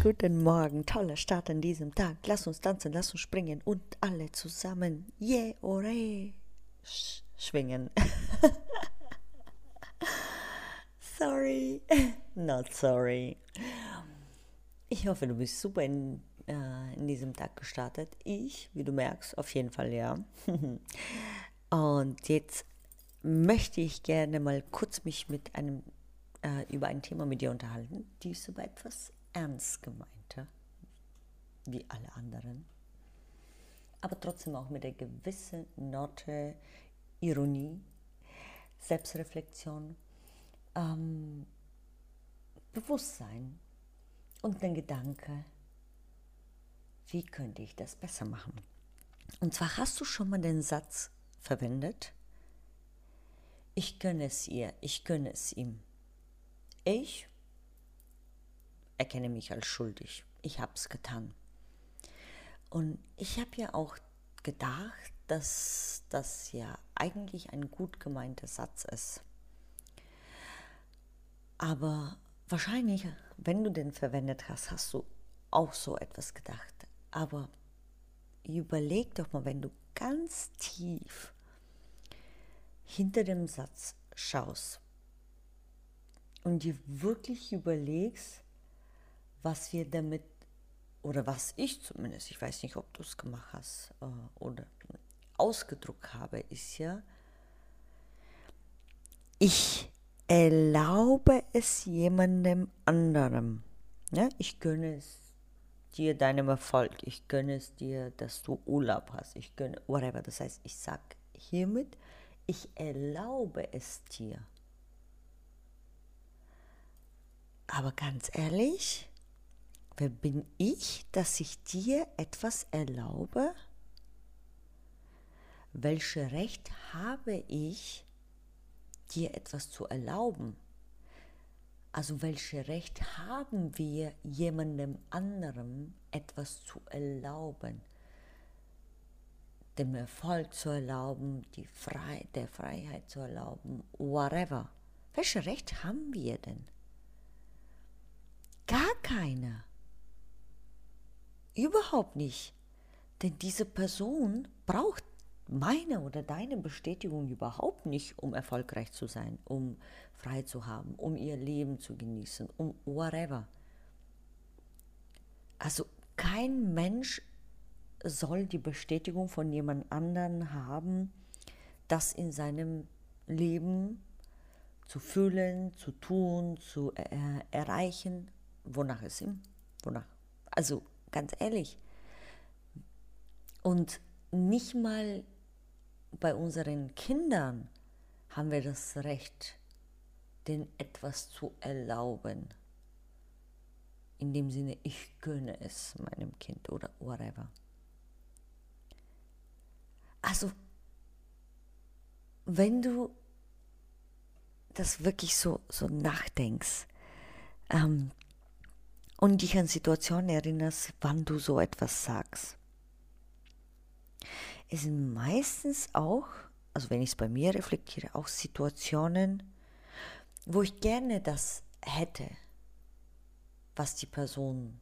Guten Morgen, toller Start an diesem Tag. Lass uns tanzen, lass uns springen und alle zusammen, yeah, ore, Sch schwingen. sorry, not sorry. Ich hoffe, du bist super in, äh, in diesem Tag gestartet. Ich, wie du merkst, auf jeden Fall ja. und jetzt möchte ich gerne mal kurz mich mit einem äh, über ein Thema mit dir unterhalten, die ist aber etwas ernst gemeinte, wie alle anderen, aber trotzdem auch mit einer gewissen Note Ironie, Selbstreflexion, ähm, Bewusstsein und den Gedanke, wie könnte ich das besser machen? Und zwar hast du schon mal den Satz verwendet, ich gönne es ihr, ich gönne es ihm. Ich erkenne mich als schuldig. Ich habe es getan. Und ich habe ja auch gedacht, dass das ja eigentlich ein gut gemeinter Satz ist. Aber wahrscheinlich, wenn du den verwendet hast, hast du auch so etwas gedacht. Aber überleg doch mal, wenn du ganz tief hinter dem Satz schaust und dir wirklich überlegst, was wir damit, oder was ich zumindest, ich weiß nicht, ob du es gemacht hast äh, oder ausgedruckt habe, ist ja, ich erlaube es jemandem anderem. Ja, ich gönne es dir deinem Erfolg, ich gönne es dir, dass du Urlaub hast, ich gönne, whatever. Das heißt, ich sage hiermit, ich erlaube es dir. Aber ganz ehrlich, wer bin ich, dass ich dir etwas erlaube? Welches Recht habe ich, dir etwas zu erlauben? Also welches Recht haben wir, jemandem anderem etwas zu erlauben? Dem Erfolg zu erlauben, die Frei der Freiheit zu erlauben, whatever. Welches Recht haben wir denn? Gar keine. Überhaupt nicht. Denn diese Person braucht meine oder deine Bestätigung überhaupt nicht, um erfolgreich zu sein, um frei zu haben, um ihr Leben zu genießen, um whatever. Also kein Mensch soll die Bestätigung von jemand anderen haben, das in seinem Leben zu fühlen, zu tun, zu äh, erreichen wonach es ihm? Wonach? Also ganz ehrlich. Und nicht mal bei unseren Kindern haben wir das Recht, denen etwas zu erlauben. In dem Sinne, ich gönne es meinem Kind oder whatever. Also, wenn du das wirklich so, so nachdenkst, ähm, und dich an Situationen erinnerst, wann du so etwas sagst. Es sind meistens auch, also wenn ich es bei mir reflektiere, auch Situationen, wo ich gerne das hätte, was die Person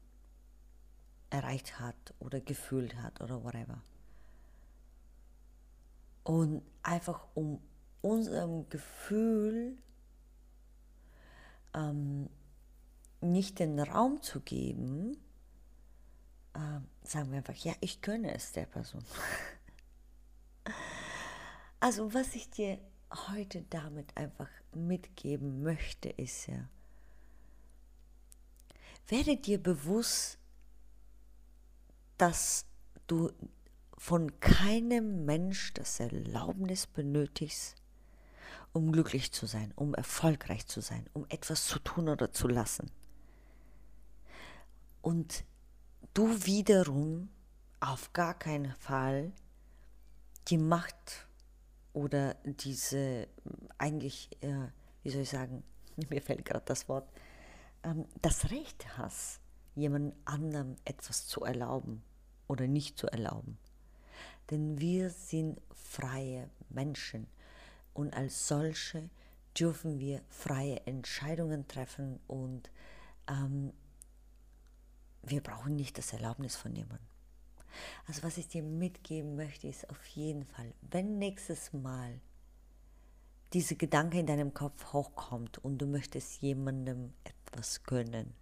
erreicht hat oder gefühlt hat oder whatever. Und einfach um unserem Gefühl ähm, nicht den Raum zu geben, äh, sagen wir einfach, ja, ich gönne es der Person. also was ich dir heute damit einfach mitgeben möchte, ist ja, werde dir bewusst, dass du von keinem Mensch das Erlaubnis benötigst, um glücklich zu sein, um erfolgreich zu sein, um etwas zu tun oder zu lassen. Und du wiederum auf gar keinen Fall die Macht oder diese eigentlich, äh, wie soll ich sagen, mir fällt gerade das Wort, ähm, das Recht hast, jemand anderem etwas zu erlauben oder nicht zu erlauben. Denn wir sind freie Menschen und als solche dürfen wir freie Entscheidungen treffen und ähm, wir brauchen nicht das Erlaubnis von jemandem. Also was ich dir mitgeben möchte, ist auf jeden Fall, wenn nächstes Mal diese Gedanke in deinem Kopf hochkommt und du möchtest jemandem etwas gönnen,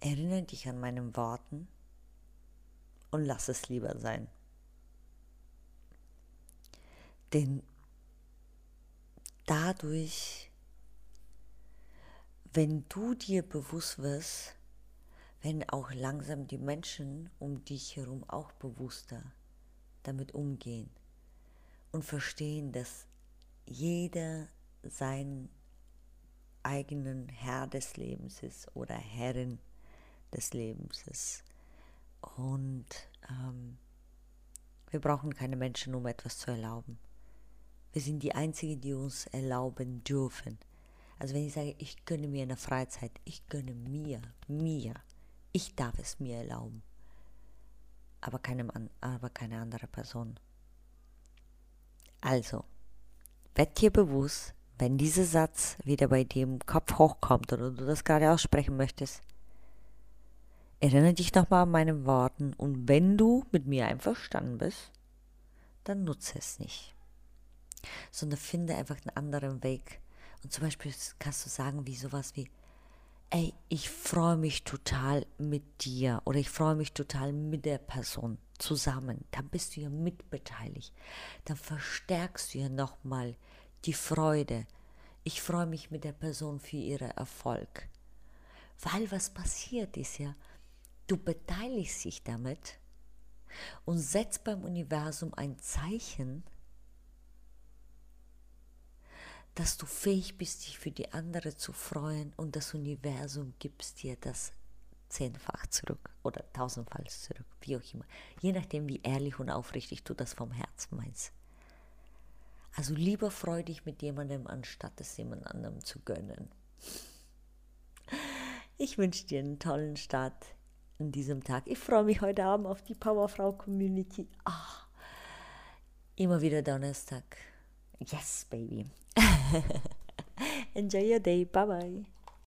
erinnere dich an meinen Worten und lass es lieber sein. Denn dadurch, wenn du dir bewusst wirst, werden auch langsam die Menschen um dich herum auch bewusster damit umgehen und verstehen, dass jeder seinen eigenen Herr des Lebens ist oder Herrin des Lebens ist. Und ähm, wir brauchen keine Menschen, um etwas zu erlauben. Wir sind die Einzigen, die uns erlauben dürfen. Also wenn ich sage, ich gönne mir eine Freizeit, ich gönne mir, mir, ich darf es mir erlauben. Aber, keinem, aber keine andere Person. Also, werd dir bewusst, wenn dieser Satz wieder bei dir im Kopf hochkommt oder du das gerade aussprechen möchtest, erinnere dich nochmal an meine Worten und wenn du mit mir einverstanden bist, dann nutze es nicht. Sondern finde einfach einen anderen Weg. Und zum Beispiel kannst du sagen wie sowas wie, ey, ich freue mich total mit dir oder ich freue mich total mit der Person zusammen. Dann bist du ja mitbeteiligt. Dann verstärkst du ja nochmal die Freude. Ich freue mich mit der Person für ihren Erfolg. Weil was passiert ist ja, du beteiligst dich damit und setzt beim Universum ein Zeichen, dass du fähig bist, dich für die andere zu freuen und das Universum gibt dir das zehnfach zurück oder tausendfach zurück, wie auch immer. Je nachdem, wie ehrlich und aufrichtig du das vom Herzen meinst. Also lieber freu dich mit jemandem, anstatt es jemand anderem zu gönnen. Ich wünsche dir einen tollen Start in diesem Tag. Ich freue mich heute Abend auf die Powerfrau Community. Ah, immer wieder Donnerstag. Yes, baby. Enjoy your day. Bye bye.